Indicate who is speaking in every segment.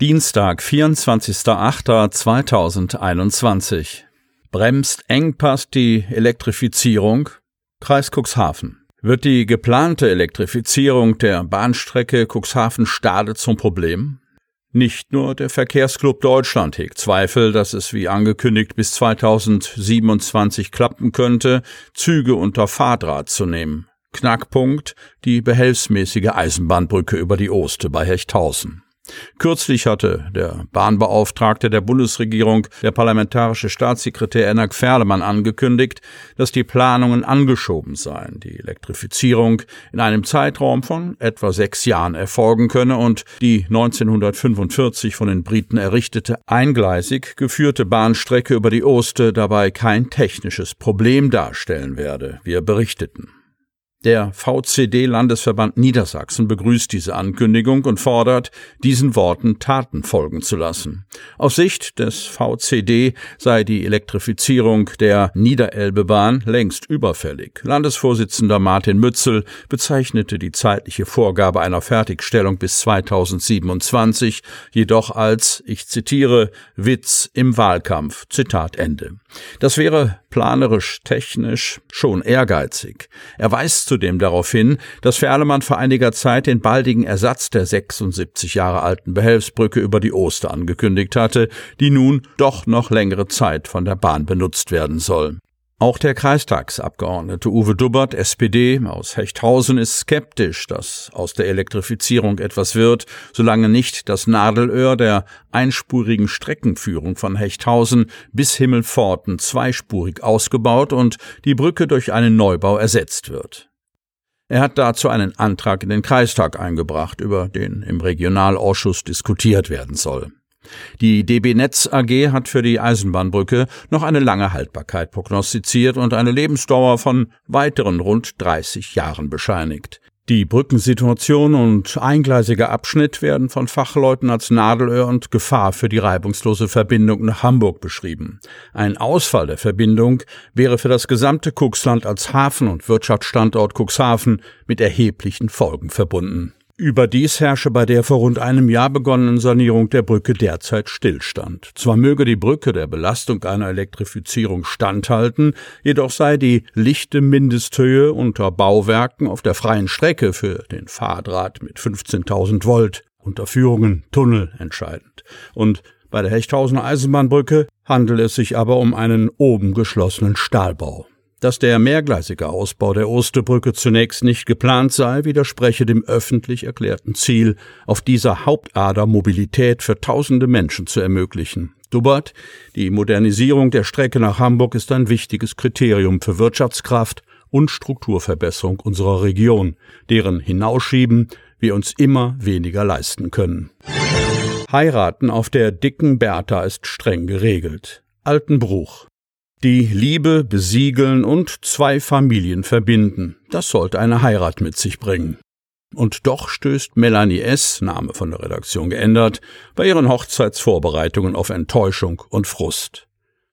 Speaker 1: Dienstag, 24.08.2021. Bremst Engpass die Elektrifizierung? Kreis Cuxhaven. Wird die geplante Elektrifizierung der Bahnstrecke Cuxhaven-Stade zum Problem? Nicht nur der Verkehrsclub Deutschland hegt Zweifel, dass es wie angekündigt bis 2027 klappen könnte, Züge unter Fahrdraht zu nehmen. Knackpunkt die behelfsmäßige Eisenbahnbrücke über die Oste bei Hechthausen. Kürzlich hatte der Bahnbeauftragte der Bundesregierung, der parlamentarische Staatssekretär Enak Ferlemann, angekündigt, dass die Planungen angeschoben seien, die Elektrifizierung in einem Zeitraum von etwa sechs Jahren erfolgen könne und die 1945 von den Briten errichtete eingleisig geführte Bahnstrecke über die Oste dabei kein technisches Problem darstellen werde, wir berichteten. Der VCD-Landesverband Niedersachsen begrüßt diese Ankündigung und fordert, diesen Worten Taten folgen zu lassen. Aus Sicht des VCD sei die Elektrifizierung der Niederelbebahn längst überfällig. Landesvorsitzender Martin Mützel bezeichnete die zeitliche Vorgabe einer Fertigstellung bis 2027 jedoch als, ich zitiere, Witz im Wahlkampf. Zitat Ende. Das wäre planerisch technisch schon ehrgeizig. Er weist zudem darauf hin, dass Ferlemann vor einiger Zeit den baldigen Ersatz der 76 Jahre alten Behelfsbrücke über die Oster angekündigt hatte, die nun doch noch längere Zeit von der Bahn benutzt werden soll. Auch der Kreistagsabgeordnete Uwe Dubbert, SPD aus Hechthausen, ist skeptisch, dass aus der Elektrifizierung etwas wird, solange nicht das Nadelöhr der einspurigen Streckenführung von Hechthausen bis Himmelpforten zweispurig ausgebaut und die Brücke durch einen Neubau ersetzt wird. Er hat dazu einen Antrag in den Kreistag eingebracht, über den im Regionalausschuss diskutiert werden soll. Die DB Netz AG hat für die Eisenbahnbrücke noch eine lange Haltbarkeit prognostiziert und eine Lebensdauer von weiteren rund 30 Jahren bescheinigt. Die Brückensituation und eingleisiger Abschnitt werden von Fachleuten als Nadelöhr und Gefahr für die reibungslose Verbindung nach Hamburg beschrieben. Ein Ausfall der Verbindung wäre für das gesamte Cuxland als Hafen- und Wirtschaftsstandort Cuxhaven mit erheblichen Folgen verbunden. Überdies herrsche bei der vor rund einem Jahr begonnenen Sanierung der Brücke derzeit Stillstand. Zwar möge die Brücke der Belastung einer Elektrifizierung standhalten, jedoch sei die lichte Mindesthöhe unter Bauwerken auf der freien Strecke für den Fahrdraht mit 15.000 Volt unter Führungen Tunnel entscheidend. Und bei der Hechthausener Eisenbahnbrücke handelt es sich aber um einen oben geschlossenen Stahlbau. Dass der mehrgleisige Ausbau der Osterbrücke zunächst nicht geplant sei, widerspreche dem öffentlich erklärten Ziel, auf dieser Hauptader Mobilität für tausende Menschen zu ermöglichen. Dubbert, die Modernisierung der Strecke nach Hamburg ist ein wichtiges Kriterium für Wirtschaftskraft und Strukturverbesserung unserer Region, deren Hinausschieben wir uns immer weniger leisten können. Heiraten auf der dicken Bertha ist streng geregelt. Altenbruch die Liebe besiegeln und zwei Familien verbinden. Das sollte eine Heirat mit sich bringen. Und doch stößt Melanie S., Name von der Redaktion geändert, bei ihren Hochzeitsvorbereitungen auf Enttäuschung und Frust.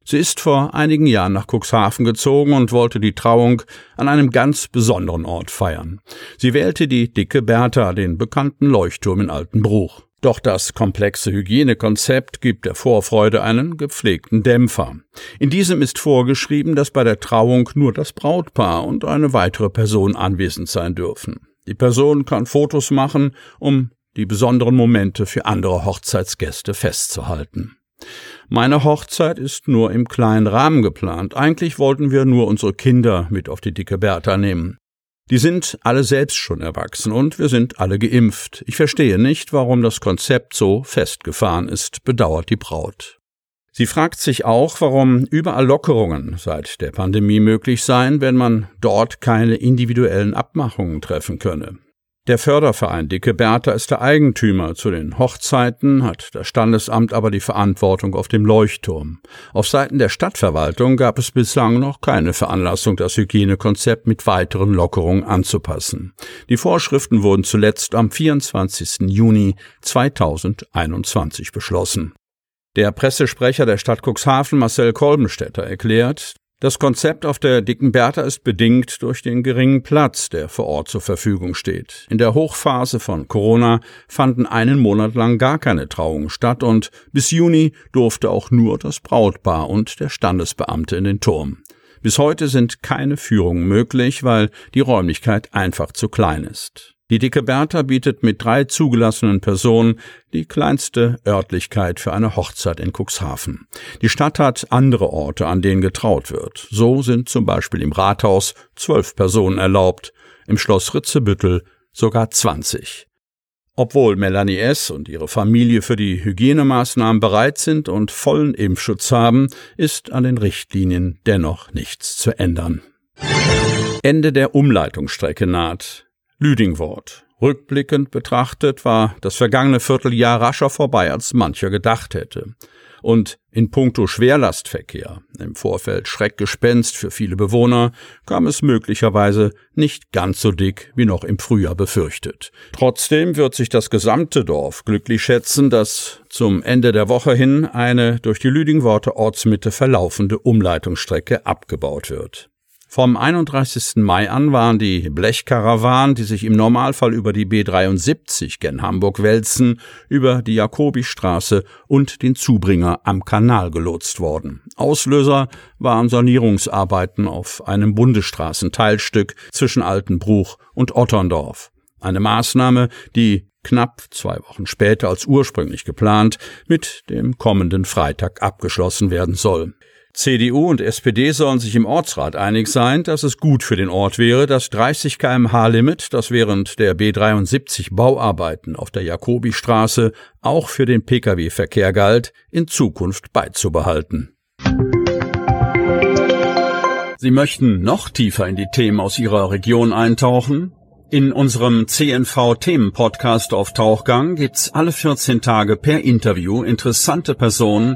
Speaker 1: Sie ist vor einigen Jahren nach Cuxhaven gezogen und wollte die Trauung an einem ganz besonderen Ort feiern. Sie wählte die dicke Bertha, den bekannten Leuchtturm in Altenbruch. Doch das komplexe Hygienekonzept gibt der Vorfreude einen gepflegten Dämpfer. In diesem ist vorgeschrieben, dass bei der Trauung nur das Brautpaar und eine weitere Person anwesend sein dürfen. Die Person kann Fotos machen, um die besonderen Momente für andere Hochzeitsgäste festzuhalten. Meine Hochzeit ist nur im kleinen Rahmen geplant. Eigentlich wollten wir nur unsere Kinder mit auf die dicke Bertha nehmen. Die sind alle selbst schon erwachsen und wir sind alle geimpft. Ich verstehe nicht, warum das Konzept so festgefahren ist, bedauert die Braut. Sie fragt sich auch, warum überall Lockerungen seit der Pandemie möglich seien, wenn man dort keine individuellen Abmachungen treffen könne. Der Förderverein Dicke Bertha ist der Eigentümer. Zu den Hochzeiten hat das Standesamt aber die Verantwortung auf dem Leuchtturm. Auf Seiten der Stadtverwaltung gab es bislang noch keine Veranlassung, das Hygienekonzept mit weiteren Lockerungen anzupassen. Die Vorschriften wurden zuletzt am 24. Juni 2021 beschlossen. Der Pressesprecher der Stadt Cuxhaven, Marcel Kolbenstädter, erklärt, das Konzept auf der Dicken Bertha ist bedingt durch den geringen Platz, der vor Ort zur Verfügung steht. In der Hochphase von Corona fanden einen Monat lang gar keine Trauungen statt und bis Juni durfte auch nur das Brautpaar und der Standesbeamte in den Turm. Bis heute sind keine Führungen möglich, weil die Räumlichkeit einfach zu klein ist. Die Dicke Bertha bietet mit drei zugelassenen Personen die kleinste Örtlichkeit für eine Hochzeit in Cuxhaven. Die Stadt hat andere Orte, an denen getraut wird. So sind zum Beispiel im Rathaus zwölf Personen erlaubt, im Schloss Ritzebüttel sogar zwanzig. Obwohl Melanie S. und ihre Familie für die Hygienemaßnahmen bereit sind und vollen Impfschutz haben, ist an den Richtlinien dennoch nichts zu ändern. Ende der Umleitungsstrecke naht. Lüdingwort. Rückblickend betrachtet war das vergangene Vierteljahr rascher vorbei, als mancher gedacht hätte. Und in puncto Schwerlastverkehr, im Vorfeld Schreckgespenst für viele Bewohner, kam es möglicherweise nicht ganz so dick wie noch im Frühjahr befürchtet. Trotzdem wird sich das gesamte Dorf glücklich schätzen, dass zum Ende der Woche hin eine durch die Lüdingworte Ortsmitte verlaufende Umleitungsstrecke abgebaut wird. Vom 31. Mai an waren die Blechkarawanen, die sich im Normalfall über die B73 gen Hamburg wälzen, über die Jakobistraße und den Zubringer am Kanal gelotst worden. Auslöser waren Sanierungsarbeiten auf einem Bundesstraßenteilstück zwischen Altenbruch und Otterndorf. Eine Maßnahme, die knapp zwei Wochen später als ursprünglich geplant mit dem kommenden Freitag abgeschlossen werden soll. CDU und SPD sollen sich im Ortsrat einig sein, dass es gut für den Ort wäre, das 30 kmh Limit, das während der B73 Bauarbeiten auf der Jakobistraße auch für den Pkw-Verkehr galt, in Zukunft beizubehalten. Sie möchten noch tiefer in die Themen aus Ihrer Region eintauchen? In unserem CNV-Themen-Podcast auf Tauchgang gibt's alle 14 Tage per Interview interessante Personen,